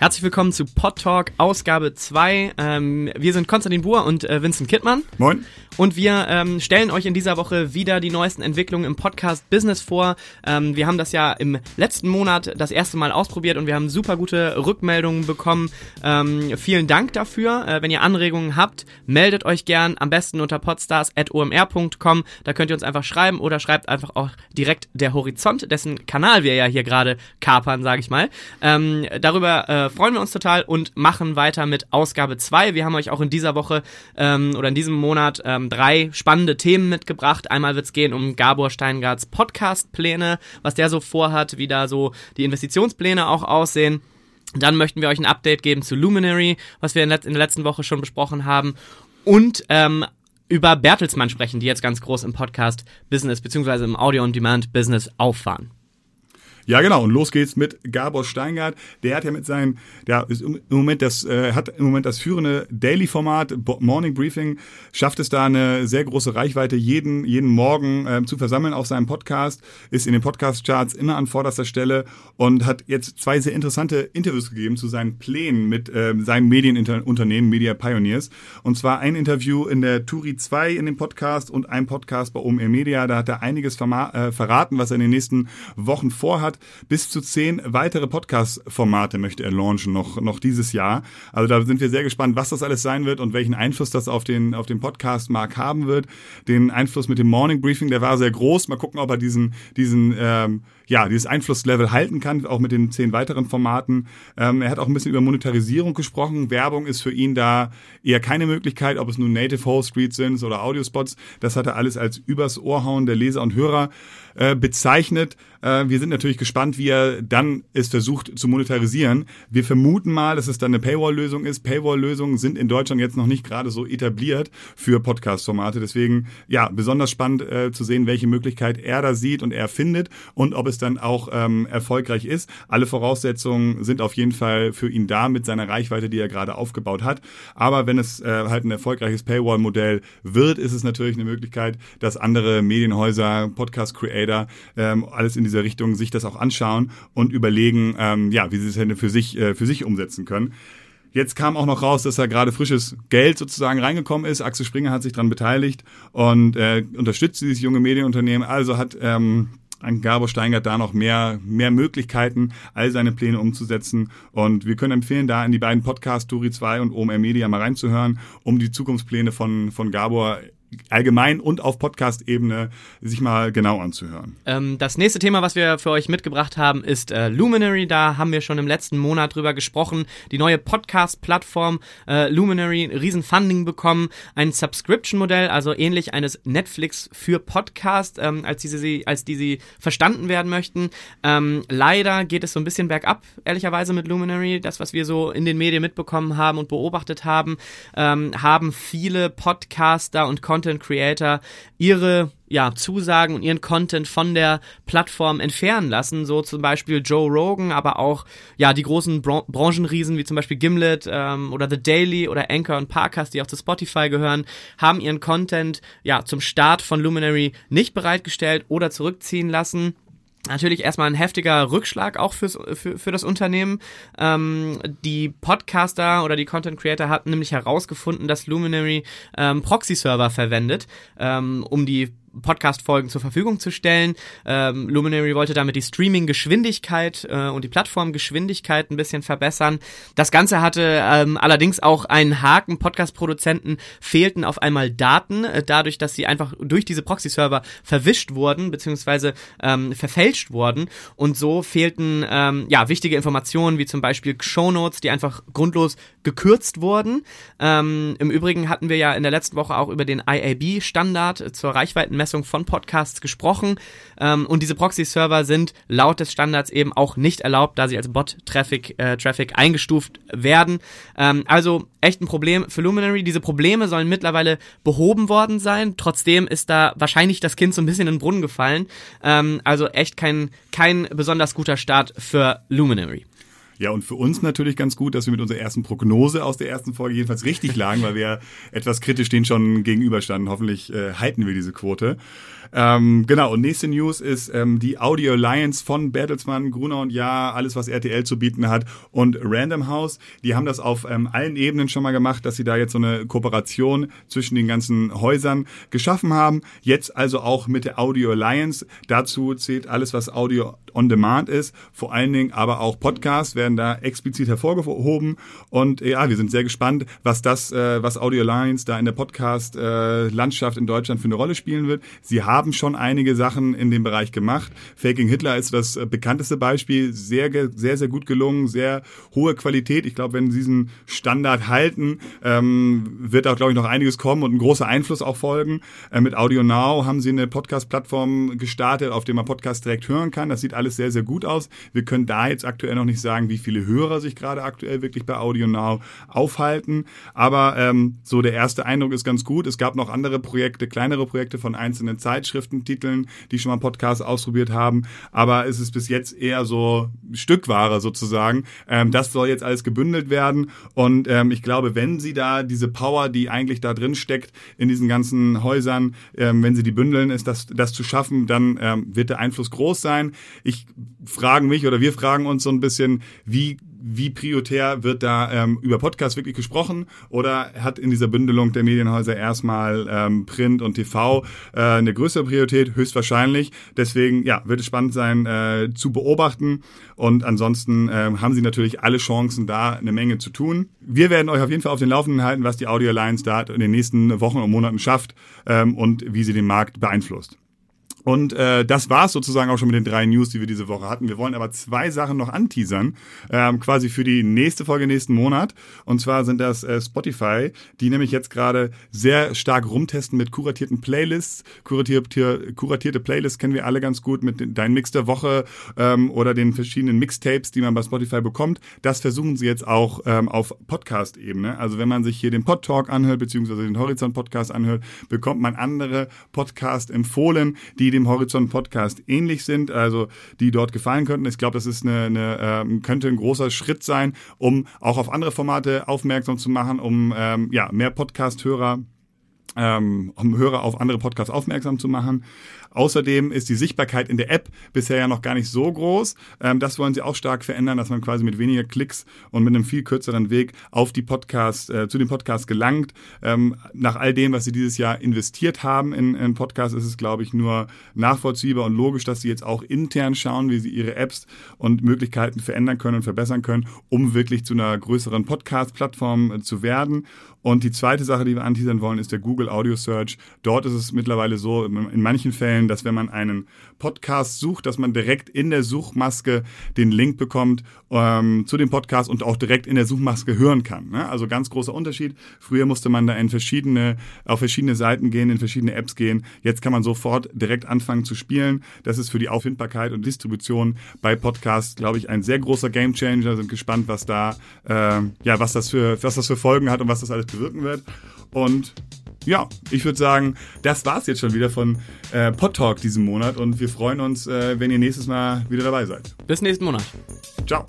Herzlich willkommen zu Pod Talk Ausgabe 2. Ähm, wir sind Konstantin Buhr und äh, Vincent Kittmann. Moin. Und wir ähm, stellen euch in dieser Woche wieder die neuesten Entwicklungen im Podcast Business vor. Ähm, wir haben das ja im letzten Monat das erste Mal ausprobiert und wir haben super gute Rückmeldungen bekommen. Ähm, vielen Dank dafür. Äh, wenn ihr Anregungen habt, meldet euch gern am besten unter podstars.omr.com. Da könnt ihr uns einfach schreiben oder schreibt einfach auch direkt der Horizont, dessen Kanal wir ja hier gerade kapern, sage ich mal. Ähm, darüber äh, freuen wir uns total und machen weiter mit Ausgabe 2. Wir haben euch auch in dieser Woche ähm, oder in diesem Monat ähm, drei spannende Themen mitgebracht. Einmal wird es gehen um Gabor Steingarts Podcast-Pläne, was der so vorhat, wie da so die Investitionspläne auch aussehen. Dann möchten wir euch ein Update geben zu Luminary, was wir in, in der letzten Woche schon besprochen haben. Und ähm, über Bertelsmann sprechen, die jetzt ganz groß im Podcast-Business beziehungsweise im Audio-on-Demand-Business auffahren. Ja, genau. Und los geht's mit Gabor Steingart. Der hat ja mit seinem, der ist im Moment das, äh, hat im Moment das führende Daily-Format, Morning Briefing, schafft es da eine sehr große Reichweite jeden, jeden Morgen äh, zu versammeln auf seinem Podcast, ist in den Podcast-Charts immer an vorderster Stelle und hat jetzt zwei sehr interessante Interviews gegeben zu seinen Plänen mit äh, seinem Medienunternehmen Media Pioneers. Und zwar ein Interview in der Turi 2 in dem Podcast und ein Podcast bei OMR Media. Da hat er einiges äh, verraten, was er in den nächsten Wochen vorhat. Bis zu zehn weitere Podcast-Formate möchte er launchen noch, noch dieses Jahr. Also da sind wir sehr gespannt, was das alles sein wird und welchen Einfluss das auf den, auf den Podcast-Markt haben wird. Den Einfluss mit dem Morning Briefing, der war sehr groß. Mal gucken, ob er diesen, diesen ähm, ja, dieses Einflusslevel halten kann, auch mit den zehn weiteren Formaten. Ähm, er hat auch ein bisschen über Monetarisierung gesprochen. Werbung ist für ihn da eher keine Möglichkeit, ob es nun Native Host Streets sind oder Audiospots. Das hat er alles als übers Ohrhauen der Leser und Hörer äh, bezeichnet. Äh, wir sind natürlich gespannt, wie er dann es versucht zu monetarisieren. Wir vermuten mal, dass es dann eine Paywall-Lösung ist. Paywall-Lösungen sind in Deutschland jetzt noch nicht gerade so etabliert für Podcast-Formate. Deswegen, ja, besonders spannend äh, zu sehen, welche Möglichkeit er da sieht und er findet und ob es dann auch ähm, erfolgreich ist. Alle Voraussetzungen sind auf jeden Fall für ihn da mit seiner Reichweite, die er gerade aufgebaut hat. Aber wenn es äh, halt ein erfolgreiches Paywall-Modell wird, ist es natürlich eine Möglichkeit, dass andere Medienhäuser, Podcast-Creator, ähm, alles in dieser Richtung sich das auch anschauen und überlegen, ähm, ja, wie sie es denn für sich, äh, für sich umsetzen können. Jetzt kam auch noch raus, dass da gerade frisches Geld sozusagen reingekommen ist. Axel Springer hat sich daran beteiligt und äh, unterstützt dieses junge Medienunternehmen. Also hat ähm, Gabor Steingart da noch mehr, mehr Möglichkeiten, all seine Pläne umzusetzen. Und wir können empfehlen, da in die beiden Podcasts, Turi 2 und OMR Media mal reinzuhören, um die Zukunftspläne von, von Gabor allgemein und auf Podcast-Ebene sich mal genau anzuhören. Ähm, das nächste Thema, was wir für euch mitgebracht haben, ist äh, Luminary. Da haben wir schon im letzten Monat drüber gesprochen. Die neue Podcast-Plattform äh, Luminary, Riesenfunding bekommen, ein Subscription-Modell, also ähnlich eines Netflix für Podcast, ähm, als, diese, sie, als die sie verstanden werden möchten. Ähm, leider geht es so ein bisschen bergab, ehrlicherweise mit Luminary. Das, was wir so in den Medien mitbekommen haben und beobachtet haben, ähm, haben viele Podcaster und Content Content Creator ihre ja, Zusagen und ihren Content von der Plattform entfernen lassen. So zum Beispiel Joe Rogan, aber auch ja die großen Bran Branchenriesen wie zum Beispiel Gimlet ähm, oder The Daily oder Anchor und Parcast, die auch zu Spotify gehören, haben ihren Content ja zum Start von Luminary nicht bereitgestellt oder zurückziehen lassen natürlich erstmal ein heftiger Rückschlag auch fürs, für, für das Unternehmen. Ähm, die Podcaster oder die Content Creator hatten nämlich herausgefunden, dass Luminary ähm, Proxy-Server verwendet, ähm, um die Podcast-Folgen zur Verfügung zu stellen. Ähm, Luminary wollte damit die Streaming-Geschwindigkeit äh, und die Plattform-Geschwindigkeit ein bisschen verbessern. Das Ganze hatte ähm, allerdings auch einen Haken. Podcast-Produzenten fehlten auf einmal Daten, äh, dadurch, dass sie einfach durch diese Proxy-Server verwischt wurden, beziehungsweise ähm, verfälscht wurden. Und so fehlten ähm, ja wichtige Informationen, wie zum Beispiel Shownotes, die einfach grundlos gekürzt wurden. Ähm, Im Übrigen hatten wir ja in der letzten Woche auch über den IAB-Standard zur Reichweitenmessung Messung von Podcasts gesprochen. Ähm, und diese Proxy-Server sind laut des Standards eben auch nicht erlaubt, da sie als Bot-Traffic äh, Traffic eingestuft werden. Ähm, also echt ein Problem für Luminary. Diese Probleme sollen mittlerweile behoben worden sein. Trotzdem ist da wahrscheinlich das Kind so ein bisschen in den Brunnen gefallen. Ähm, also echt kein, kein besonders guter Start für Luminary. Ja, und für uns natürlich ganz gut, dass wir mit unserer ersten Prognose aus der ersten Folge jedenfalls richtig lagen, weil wir etwas kritisch denen schon gegenüberstanden. Hoffentlich äh, halten wir diese Quote. Ähm, genau, und nächste News ist ähm, die Audio Alliance von Bertelsmann, Gruner und Ja, alles, was RTL zu bieten hat und Random House. Die haben das auf ähm, allen Ebenen schon mal gemacht, dass sie da jetzt so eine Kooperation zwischen den ganzen Häusern geschaffen haben. Jetzt also auch mit der Audio Alliance. Dazu zählt alles, was Audio on Demand ist. Vor allen Dingen aber auch Podcasts werden da explizit hervorgehoben. Und ja, wir sind sehr gespannt, was das, äh, was Audio Alliance da in der Podcast-Landschaft äh, in Deutschland für eine Rolle spielen wird. Sie haben schon einige Sachen in dem Bereich gemacht. Faking Hitler ist das äh, bekannteste Beispiel. Sehr, sehr, sehr gut gelungen, sehr hohe Qualität. Ich glaube, wenn Sie diesen Standard halten, ähm, wird auch, glaube ich, noch einiges kommen und ein großer Einfluss auch folgen. Äh, mit Audio Now haben Sie eine Podcast-Plattform gestartet, auf der man Podcast direkt hören kann. Das sieht alles sehr, sehr gut aus. Wir können da jetzt aktuell noch nicht sagen, wie viele Hörer sich gerade aktuell wirklich bei Audio Now aufhalten. Aber ähm, so der erste Eindruck ist ganz gut. Es gab noch andere Projekte, kleinere Projekte von einzelnen Zeitschriftentiteln, die schon mal Podcasts ausprobiert haben. Aber es ist bis jetzt eher so Stückware sozusagen. Ähm, das soll jetzt alles gebündelt werden. Und ähm, ich glaube, wenn Sie da diese Power, die eigentlich da drin steckt, in diesen ganzen Häusern, ähm, wenn Sie die bündeln, ist das, das zu schaffen, dann ähm, wird der Einfluss groß sein. Ich frage mich oder wir fragen uns so ein bisschen, wie wie prioritär wird da ähm, über Podcast wirklich gesprochen oder hat in dieser Bündelung der Medienhäuser erstmal ähm, Print und TV äh, eine größere Priorität? Höchstwahrscheinlich. Deswegen ja, wird es spannend sein äh, zu beobachten und ansonsten äh, haben sie natürlich alle Chancen da eine Menge zu tun. Wir werden euch auf jeden Fall auf den Laufenden halten, was die Audio Alliance da in den nächsten Wochen und Monaten schafft ähm, und wie sie den Markt beeinflusst. Und äh, das war's sozusagen auch schon mit den drei News, die wir diese Woche hatten. Wir wollen aber zwei Sachen noch anteasern, ähm, quasi für die nächste Folge nächsten Monat. Und zwar sind das äh, Spotify, die nämlich jetzt gerade sehr stark rumtesten mit kuratierten Playlists. Kuratierte, kuratierte Playlists kennen wir alle ganz gut mit Dein Mix der Woche ähm, oder den verschiedenen Mixtapes, die man bei Spotify bekommt. Das versuchen sie jetzt auch ähm, auf Podcast-Ebene. Also wenn man sich hier den Pod Talk anhört, beziehungsweise den Horizont Podcast anhört, bekommt man andere Podcasts empfohlen, die dem Horizont Podcast ähnlich sind, also die dort gefallen könnten. Ich glaube, das ist eine, eine ähm, könnte ein großer Schritt sein, um auch auf andere Formate aufmerksam zu machen, um ähm, ja mehr Podcast-Hörer ähm, um Hörer auf andere Podcasts aufmerksam zu machen. Außerdem ist die Sichtbarkeit in der App bisher ja noch gar nicht so groß. Ähm, das wollen sie auch stark verändern, dass man quasi mit weniger Klicks und mit einem viel kürzeren Weg auf die Podcast, äh, zu den Podcasts gelangt. Ähm, nach all dem, was sie dieses Jahr investiert haben in, in Podcasts, ist es, glaube ich, nur nachvollziehbar und logisch, dass sie jetzt auch intern schauen, wie sie ihre Apps und Möglichkeiten verändern können und verbessern können, um wirklich zu einer größeren Podcast-Plattform äh, zu werden. Und die zweite Sache, die wir anteasern wollen, ist der Google Audio Search. Dort ist es mittlerweile so, in manchen Fällen, dass wenn man einen Podcast sucht, dass man direkt in der Suchmaske den Link bekommt ähm, zu dem Podcast und auch direkt in der Suchmaske hören kann. Ne? Also ganz großer Unterschied. Früher musste man da in verschiedene, auf verschiedene Seiten gehen, in verschiedene Apps gehen. Jetzt kann man sofort direkt anfangen zu spielen. Das ist für die Auffindbarkeit und Distribution bei Podcasts, glaube ich, ein sehr großer Gamechanger. Sind gespannt, was da, äh, ja, was das für, was das für Folgen hat und was das alles bewirken wird. Und ja, ich würde sagen, das war's jetzt schon wieder von äh, Pod Talk diesen Monat und wir freuen uns, äh, wenn ihr nächstes Mal wieder dabei seid. Bis nächsten Monat. Ciao.